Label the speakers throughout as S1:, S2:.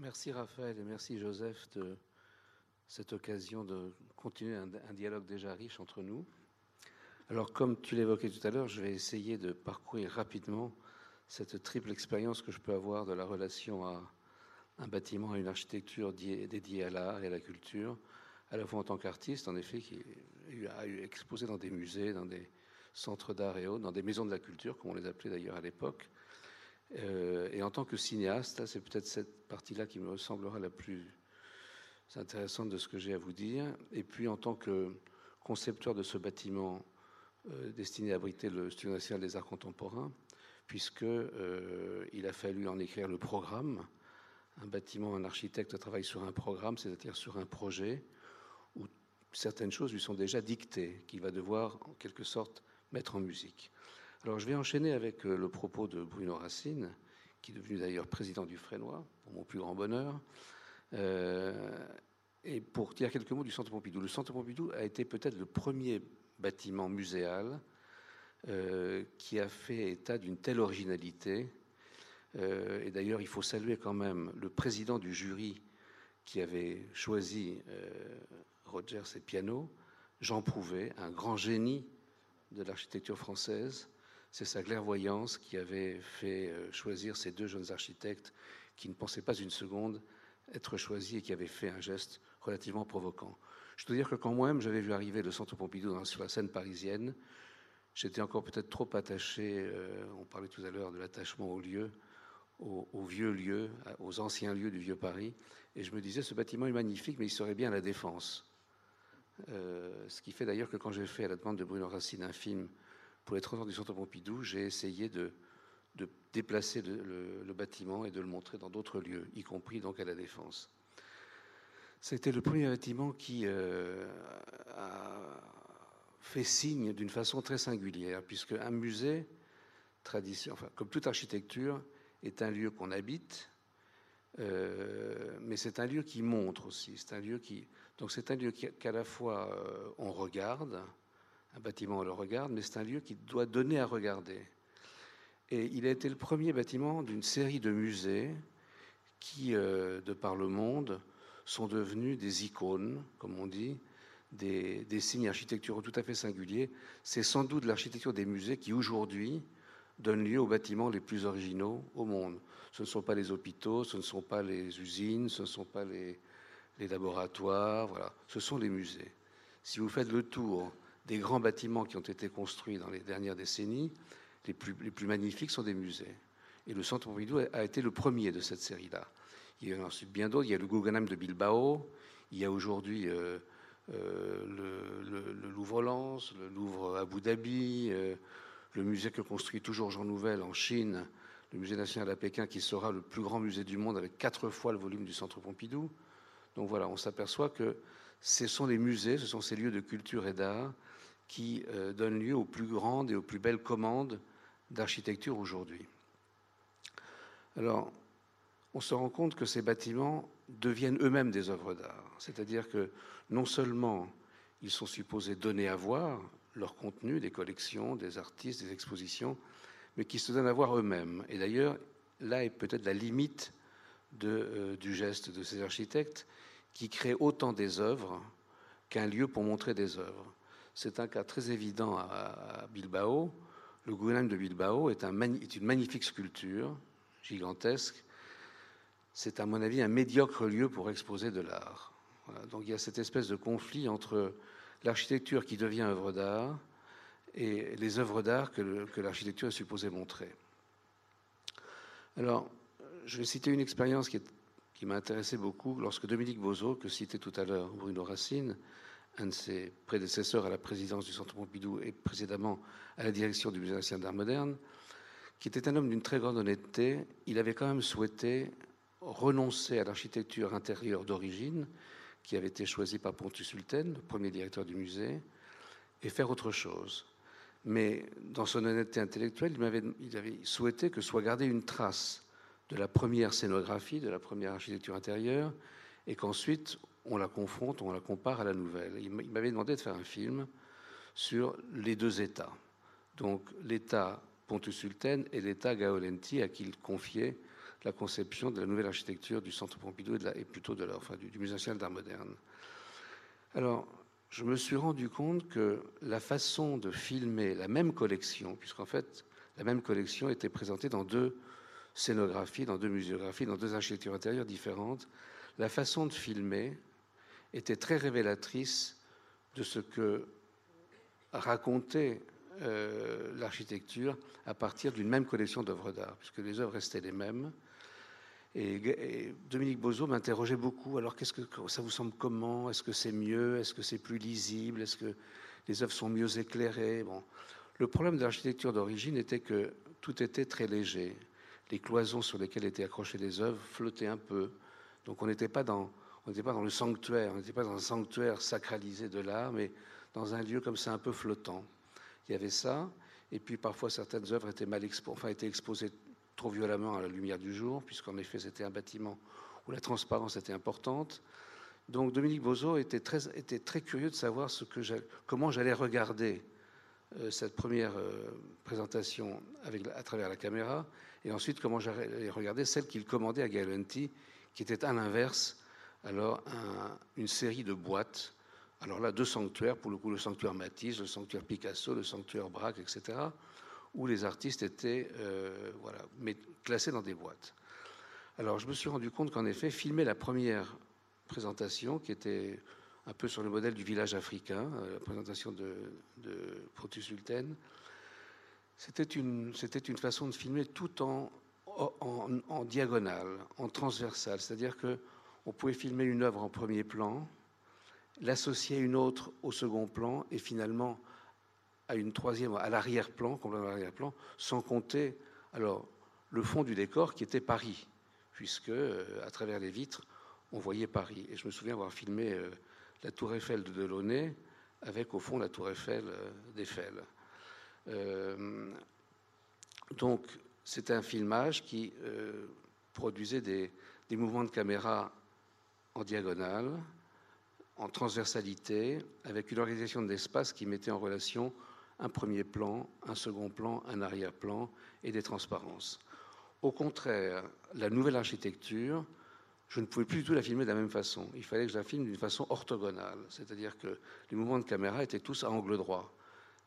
S1: Merci Raphaël et merci Joseph de cette occasion de continuer un, dialogue déjà riche entre nous. Alors comme tu l'évoquais tout à l'heure, je vais essayer de parcourir rapidement cette triple expérience que je peux avoir de la relation à un bâtiment, à une architecture dédiée à l'art et à la culture, à la fois en tant qu'artiste, en effet, qui a exposé dans des musées, dans des centres d'art et autres, dans des maisons de la culture, comme on les appelait d'ailleurs à l'époque, euh, et en tant que cinéaste, c'est peut-être cette partie-là qui me semblera la plus intéressante de ce que j'ai à vous dire. Et puis en tant que concepteur de ce bâtiment euh, destiné à abriter le Studio national des arts contemporains, puisque euh, il a fallu en écrire le programme. Un bâtiment, un architecte travaille sur un programme, c'est-à-dire sur un projet où certaines choses lui sont déjà dictées, qu'il va devoir en quelque sorte mettre en musique. Alors je vais enchaîner avec euh, le propos de Bruno Racine, qui est devenu d'ailleurs président du Frénois, pour mon plus grand bonheur. Euh, et pour dire quelques mots du Centre Pompidou. Le Centre Pompidou a été peut-être le premier bâtiment muséal euh, qui a fait état d'une telle originalité. et d'ailleurs, il faut saluer quand même le président du jury qui avait choisi Rogers et Piano, Jean Prouvé, un grand génie de l'architecture française, c'est sa clairvoyance qui avait fait euh, choisir ces deux jeunes architectes qui ne pensaient pas une seconde être choisis et qui avaient fait un geste relativement provoquant. Je dois dire que quand moi-même j'avais vu arriver le Centre Pompidou sur la scène parisienne, j'étais encore peut-être trop attaché, euh, on parlait tout à l'heure de l'attachement au lieu, aux, vieux lieux, aux anciens lieux du vieux Paris, et je me disais ce bâtiment est magnifique, mais il serait bien à la défense. Euh, ce qui fait d'ailleurs que quand j'ai fait à la demande de Bruno Racine un film pour les 30 ans du Centre Pompidou, j'ai essayé de, déplacer le, bâtiment et de le montrer dans d'autres lieux, y compris donc à la Défense. C'était le premier bâtiment qui euh, a fait signe d'une façon très singulière, puisque un musée, tradition, enfin, comme toute architecture, est un lieu qu'on habite, euh, mais c'est un lieu qui montre aussi. C'est un lieu qui, donc c'est un lieu qu'à la fois euh, on regarde, un bâtiment, on le regarde, mais c'est un lieu qui doit donner à regarder. Et il a été le premier bâtiment d'une série de musées qui, euh, de par le monde, sont devenus des icônes, comme on dit, des, signes architecturaux tout à fait singuliers. C'est sans doute l'architecture des musées qui, aujourd'hui, donne lieu aux bâtiments les plus originaux au monde. Ce ne sont pas les hôpitaux, ce ne sont pas les usines, ce ne sont pas les, les laboratoires, voilà. ce sont les musées. Si vous faites le tour des grands bâtiments qui ont été construits dans les dernières décennies, les plus, magnifiques sont des musées. Et le Centre Pompidou a été le premier de cette série-là. Il y a ensuite bien d'autres. Il y a le Guggenheim de Bilbao. Il y a aujourd'hui euh, euh, le, Louvre-Lens, le Louvre Abu Dhabi, euh, le musée que construit toujours Jean Nouvel en Chine, le musée national à Pékin, qui sera le plus grand musée du monde avec quatre fois le volume du Centre Pompidou. Donc voilà, on s'aperçoit que ce sont les musées, ce sont ces lieux de culture et d'art qui euh, donnent lieu aux plus grandes et aux plus belles commandes d'architecture aujourd'hui. Alors, on se rend compte que ces bâtiments deviennent eux-mêmes des œuvres d'art. C'est-à-dire que non seulement ils sont supposés donner à voir leur contenu, des collections, des artistes, des expositions, mais qui se donnent à voir eux-mêmes. Et d'ailleurs, là est peut-être la limite euh, du geste de ces architectes qui créent autant des œuvres qu'un lieu pour montrer des œuvres. C'est un cas très évident à Bilbao. Le Guggenheim de Bilbao est, un, est une magnifique sculpture, gigantesque. C'est à mon avis un médiocre lieu pour exposer de l'art. Donc il y a cette espèce de conflit entre l'architecture qui devient œuvre d'art et les œuvres d'art que, l'architecture est supposée montrer. Alors, je vais citer une expérience qui m'a intéressé beaucoup lorsque Dominique Bozo, que citait tout à l'heure Bruno Racine, un de ses prédécesseurs à la présidence du Centre Pompidou et précédemment à la direction du Musée national d'art moderne, qui était un homme d'une très grande honnêteté, il avait quand même souhaité renoncer à l'architecture intérieure d'origine, qui avait été choisie par Pontus Sulten, le premier directeur du musée, et faire autre chose. Mais dans son honnêteté intellectuelle, il avait, il avait souhaité que soit gardée une trace de la première scénographie, de la première architecture intérieure, et qu'ensuite on la confronte, on la compare à la nouvelle. Il m'avait demandé de faire un film sur les deux États. Donc l'État Pontus Sulten et l'État Gaolenti à qui il confiait la conception de la nouvelle architecture du Centre Pompidou et, plutôt de la, enfin, du, Musée national d'art moderne. Alors, je me suis rendu compte que la façon de filmer la même collection, puisqu'en fait, la même collection était présentée dans deux scénographies, dans deux muséographies, dans deux architectures intérieures différentes, la façon de filmer était très révélatrice de ce que racontait euh, l'architecture à partir d'une même collection d'œuvres d'art, puisque les œuvres restaient les mêmes. Et, Dominique Bozo m'interrogeait beaucoup. Alors, qu'est-ce que ça vous semble comment? Est-ce que c'est mieux? Est-ce que c'est plus lisible? Est-ce que les œuvres sont mieux éclairées? Bon, le problème de l'architecture d'origine était que tout était très léger. Les cloisons sur lesquelles étaient accrochées les œuvres flottaient un peu. Donc, on n'était pas dans on n'était pas dans le sanctuaire, on n'était pas dans un sanctuaire sacralisé de l'art, mais dans un lieu comme ça un peu flottant. Il y avait ça, et puis parfois certaines œuvres étaient mal exposées, trop violemment à la lumière du jour, puisqu'en effet c'était un bâtiment où la transparence était importante. Donc Dominique Bozo était très, curieux de savoir comment j'allais regarder euh, cette première euh, présentation à travers la caméra, et ensuite comment j'allais regarder celle qu'il commandait à Galanti, qui était à l'inverse alors une série de boîtes. Alors là, deux sanctuaires, pour le coup, le sanctuaire Matisse, le sanctuaire Picasso, le sanctuaire Braque, etc., où les artistes étaient euh, voilà, classés dans des boîtes. Alors je me suis rendu compte qu'en effet, filmer la première présentation, qui était un peu sur le modèle du village africain, euh, la présentation de, de Protus c'était une, une façon de filmer tout en, en, en diagonale, en transversale, c'est-à-dire que on pouvait filmer une œuvre en premier plan, l'associer à une autre au second plan et finalement à une troisième, à l'arrière-plan, complètement à l'arrière-plan, sans compter alors le fond du décor qui était Paris, puisque euh, à travers les vitres, on voyait Paris. Et je me souviens avoir filmé euh, la tour Eiffel de Delaunay avec au fond la tour Eiffel euh, d'Eiffel. donc c'était un filmage qui produisait des, des mouvements de caméra en diagonale, en transversalité, avec une organisation de l'espace qui mettait en relation un premier plan, un second plan, un arrière-plan et des transparences. Au contraire, la nouvelle architecture, je ne pouvais plus du tout la filmer de la même façon. Il fallait que je la filme d'une façon orthogonale, c'est-à-dire que les mouvements de caméra étaient tous à angle droit.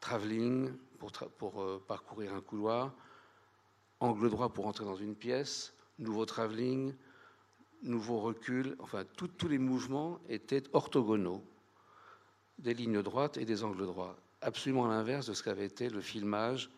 S1: Travelling pour, pour euh, parcourir un couloir, angle droit pour entrer dans une pièce, nouveau travelling, nouveau recul, enfin tous les mouvements étaient orthogonaux, des lignes droites et des angles droits, absolument l'inverse de ce qu'avait été le filmage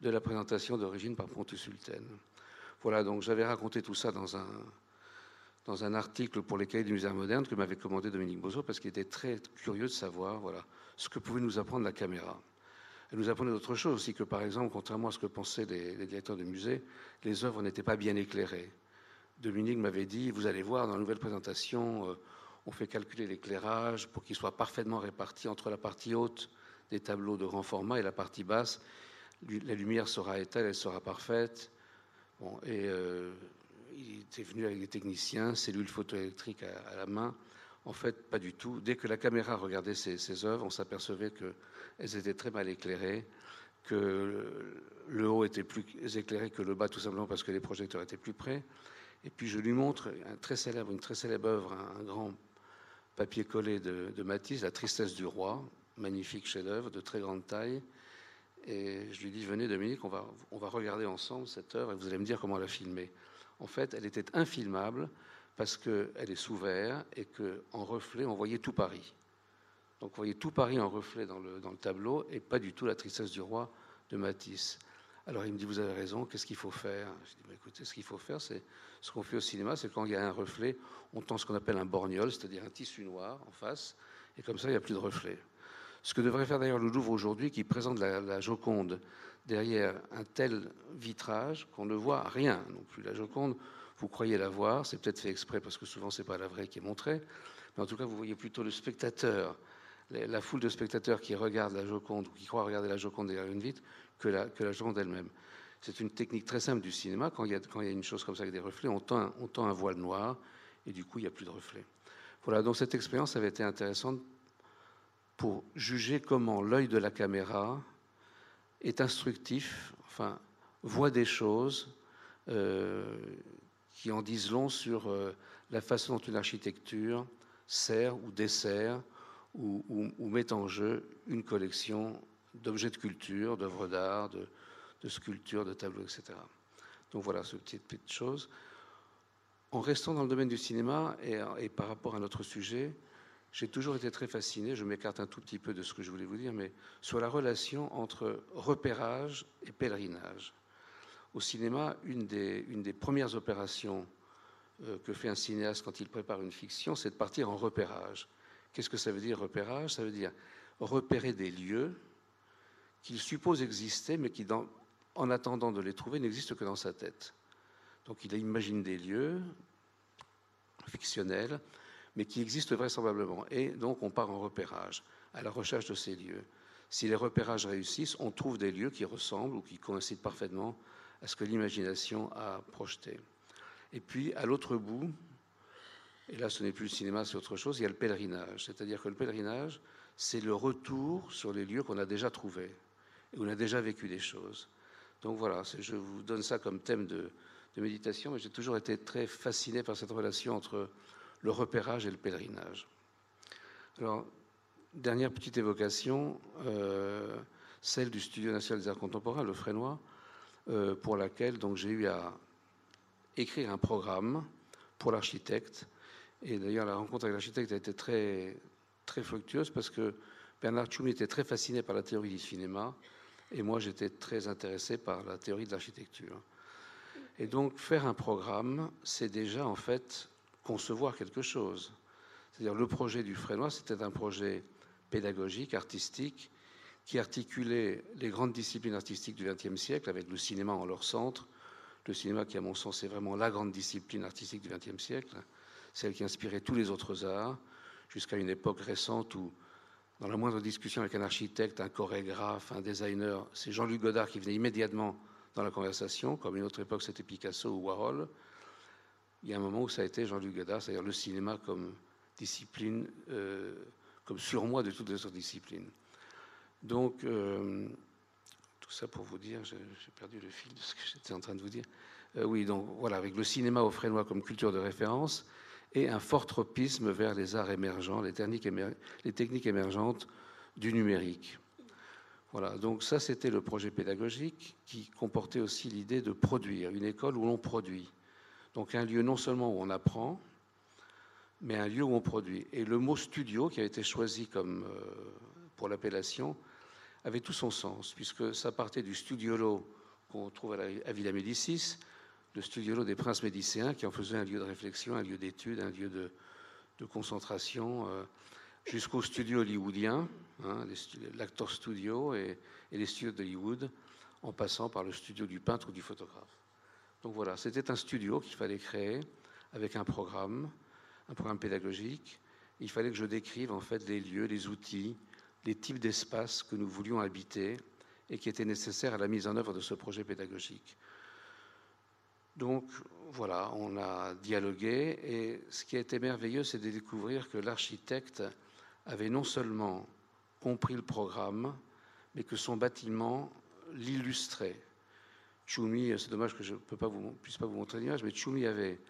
S1: de la présentation d'origine par Pontus Sulten. Voilà, donc j'avais raconté tout ça dans un, dans un article pour les cahiers du musée moderne que m'avait commandé Dominique Bozo parce qu'il était très curieux de savoir voilà, ce que pouvait nous apprendre la caméra. Elle nous apprenait d'autres choses aussi, que par exemple, contrairement à ce que pensaient les, les directeurs de musée, les œuvres n'étaient pas bien éclairées. Dominique m'avait dit, vous allez voir, dans la nouvelle présentation, euh, on fait calculer l'éclairage pour qu'il soit parfaitement réparti entre la partie haute des tableaux de grand format et la partie basse. La lumière sera étale, elle sera parfaite. Et euh, il était venu avec des techniciens, cellules photoélectriques à, la main. En fait, pas du tout. Dès que la caméra regardait ces œuvres, on s'apercevait qu'elles étaient très mal éclairées, que le haut était plus éclairé que le bas, tout simplement parce que les projecteurs étaient plus près. Et puis je lui montre une très célèbre œuvre, un, grand papier collé de, Matisse, La tristesse du roi, magnifique chef-d'œuvre de très grande taille. Et je lui dis Venez, Dominique, on va, va regarder ensemble cette œuvre et vous allez me dire comment la filmer. En fait, elle était infilmable parce qu'elle est sous verre et qu'en reflet, on voyait tout Paris. Donc, on voyait tout Paris en reflet dans le, dans le tableau et pas du tout la tristesse du roi de Matisse. Alors il me dit, vous avez raison, qu'est-ce qu'il faut faire? Je dis, bah, écoutez, ce qu'il faut faire, c'est ce qu'on fait au cinéma, c'est quand il y a un reflet, on tend ce qu'on appelle un borgnole, c'est-à-dire un tissu noir en face, et comme ça, il n'y a plus de reflet. Ce que devrait faire d'ailleurs le Louvre aujourd'hui, qui présente la, Joconde derrière un tel vitrage qu'on ne voit rien non plus. La Joconde, vous croyez la voir, c'est peut-être fait exprès parce que souvent c'est pas la vraie qui est montrée, mais en tout cas vous voyez plutôt le spectateur, la foule de spectateurs qui regardent la Joconde ou qui croient regarder la Joconde derrière une vitre que la, Joconde elle-même. C'est une technique très simple du cinéma. Quand il y a, une chose comme ça avec des reflets, on tend, un voile noir et du coup, il n'y a plus de reflets. Voilà, donc cette expérience avait été intéressante pour juger comment l'œil de la caméra est instructif, enfin, voit des choses, euh, qui en disent long sur la façon dont une architecture sert ou dessert ou, met en jeu une collection d'objets de culture, d'œuvres d'art, de, sculptures, de tableaux, etc. Donc voilà ce petit petite chose. En restant dans le domaine du cinéma et, par rapport à notre sujet, j'ai toujours été très fasciné, je m'écarte un tout petit peu de ce que je voulais vous dire, mais sur la relation entre repérage et pèlerinage. Au cinéma, une des, une des premières opérations euh, que fait un cinéaste quand il prépare une fiction, c'est de partir en repérage. Qu'est-ce que ça veut dire repérage? Ça veut dire repérer des lieux qu'il suppose exister, mais qui, en attendant de les trouver, n'existent que dans sa tête. Donc il imagine des lieux fictionnels, mais qui existent vraisemblablement. Et donc on part en repérage, à la recherche de ces lieux. Si les repérages réussissent, on trouve des lieux qui ressemblent ou qui coïncident parfaitement à ce que l'imagination a projeté. Et puis, à l'autre bout, et là ce n'est plus le cinéma, c'est autre chose, il y a le pèlerinage. C'est-à-dire que le pèlerinage, c'est le retour sur les lieux qu'on a déjà trouvés, où on a déjà vécu des choses. Donc voilà, je vous donne ça comme thème de, méditation, mais j'ai toujours été très fasciné par cette relation entre le repérage et le pèlerinage. Alors, dernière petite évocation, euh, celle du Studio national des arts contemporains, le Frénois, euh, pour laquelle j'ai eu à écrire un programme pour l'architecte. Et d'ailleurs, la rencontre avec l'architecte a été très, très fructueuse parce que Bernard Tchoumi était très fasciné par la théorie du cinéma et moi, j'étais très intéressé par la théorie de l'architecture. Et donc, faire un programme, c'est déjà en fait concevoir quelque chose. C'est-à-dire, le projet du Frénois, c'était un projet pédagogique, artistique, qui articulait les grandes disciplines artistiques du XXe siècle avec le cinéma en leur centre, le cinéma qui, à mon sens, est vraiment la grande discipline artistique du XXe siècle, celle qui inspirait tous les autres arts, jusqu'à une époque récente où, dans la moindre discussion avec un architecte, un chorégraphe, un designer, c'est Jean-Luc Godard qui venait immédiatement dans la conversation, comme une autre époque c'était Picasso ou Warhol. Il y a un moment où ça a été Jean-Luc Godard, c'est-à-dire le cinéma comme discipline, euh, comme surmoi de toutes les autres disciplines. Donc, euh, tout ça pour vous dire, j'ai perdu le fil de ce que j'étais en train de vous dire. Euh, oui, donc voilà, avec le cinéma au frénois comme culture de référence et un fort tropisme vers les arts émergents, les techniques, émergentes du numérique. Voilà, donc ça c'était le projet pédagogique qui comportait aussi l'idée de produire, une école où l'on produit. Donc un lieu non seulement où on apprend, mais un lieu où on produit. Et le mot studio qui a été choisi comme, euh, pour l'appellation avait tout son sens, puisque ça partait du studiolo qu'on trouve à, Villa Médicis, le studiolo des princes médicéens, qui en faisait un lieu de réflexion, un lieu d'étude, un lieu de, concentration, euh, jusqu'au studio hollywoodien, hein, l'actor studio et, les studios d'Hollywood, en passant par le studio du peintre ou du photographe. Donc voilà, c'était un studio qu'il fallait créer avec un programme, un programme pédagogique. Il fallait que je décrive en fait les lieux, les outils, les types d'espaces que nous voulions habiter et qui étaient nécessaires à la mise en œuvre de ce projet pédagogique. Donc voilà, on a dialogué et ce qui a été merveilleux, c'est de découvrir que l'architecte avait non seulement compris le programme, mais que son bâtiment l'illustrait. Choumi, c'est dommage que je ne puisse pas vous montrer l'image, mais Choumi avait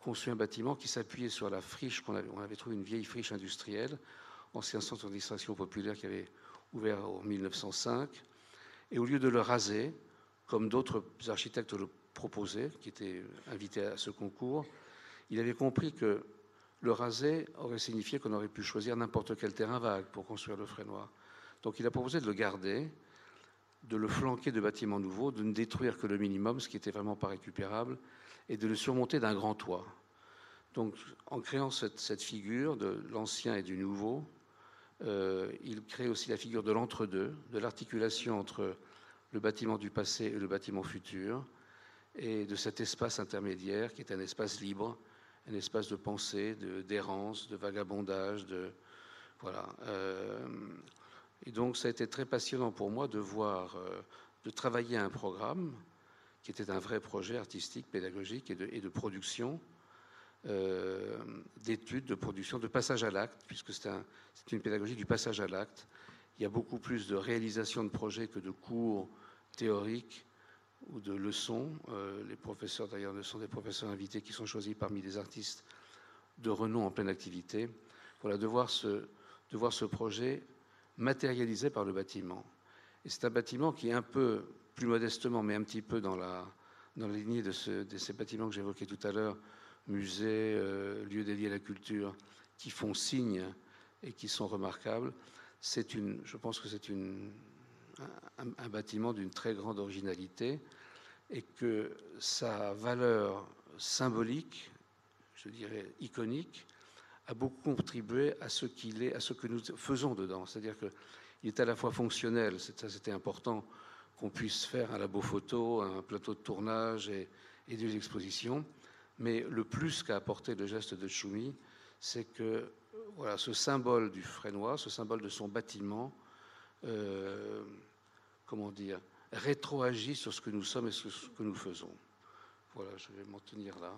S1: conçu un bâtiment qui s'appuyait sur la friche qu'on avait, on avait trouvé une vieille friche industrielle ancien centre de distraction populaire qui avait ouvert en 1905. Et au lieu de le raser, comme d'autres architectes proposaient, qui étaient invités à ce concours, il avait compris que le raser aurait signifié qu'on aurait pu choisir n'importe quel terrain vague pour construire le Frénois. Donc il a proposé de le garder, de le flanquer de bâtiments nouveaux, de ne détruire que le minimum, ce qui n'était vraiment pas récupérable, et de le surmonter d'un grand toit. Donc en créant cette, cette figure de l'ancien et du nouveau, euh, il crée aussi la figure de l'entre-deux, de l'articulation entre le bâtiment du passé et le bâtiment futur, et de cet espace intermédiaire qui est un espace libre, un espace de pensée, d'errance, de, vagabondage, de voilà. Euh, et donc ça a été très passionnant pour moi de voir, euh, de travailler un programme qui était un vrai projet artistique, pédagogique et de production, euh, d'études, de production, de passage à l'acte, puisque c'est une pédagogie du passage à l'acte. Il y a beaucoup plus de réalisation de projets que de cours théoriques ou de leçons. Euh, les professeurs, d'ailleurs, ne sont des professeurs invités qui sont choisis parmi des artistes de renom en pleine activité. Voilà, de voir ce, de ce projet matérialisé par le bâtiment. Et c'est un bâtiment qui est un peu, plus modestement, mais un petit peu dans la, dans la lignée de, ces bâtiments que j'évoquais tout à l'heure, musées, euh, lieux dédiés à la culture, qui font signe et qui sont remarquables. C'est une, je pense que c'est une, un, bâtiment d'une très grande originalité et que sa valeur symbolique, je dirais iconique, a beaucoup contribué à ce qu'il est, à ce que nous faisons dedans. C'est-à-dire qu'il est à la fois fonctionnel, ça c'était important qu'on puisse faire un labo photo, un plateau de tournage et, des expositions, mais le plus qu'a apporté le geste de Choumi, c'est que voilà, ce symbole du Frénois, ce symbole de son bâtiment, euh, comment dire, rétroagit sur ce que nous sommes et sur ce que nous faisons. Voilà, je vais m'en tenir là.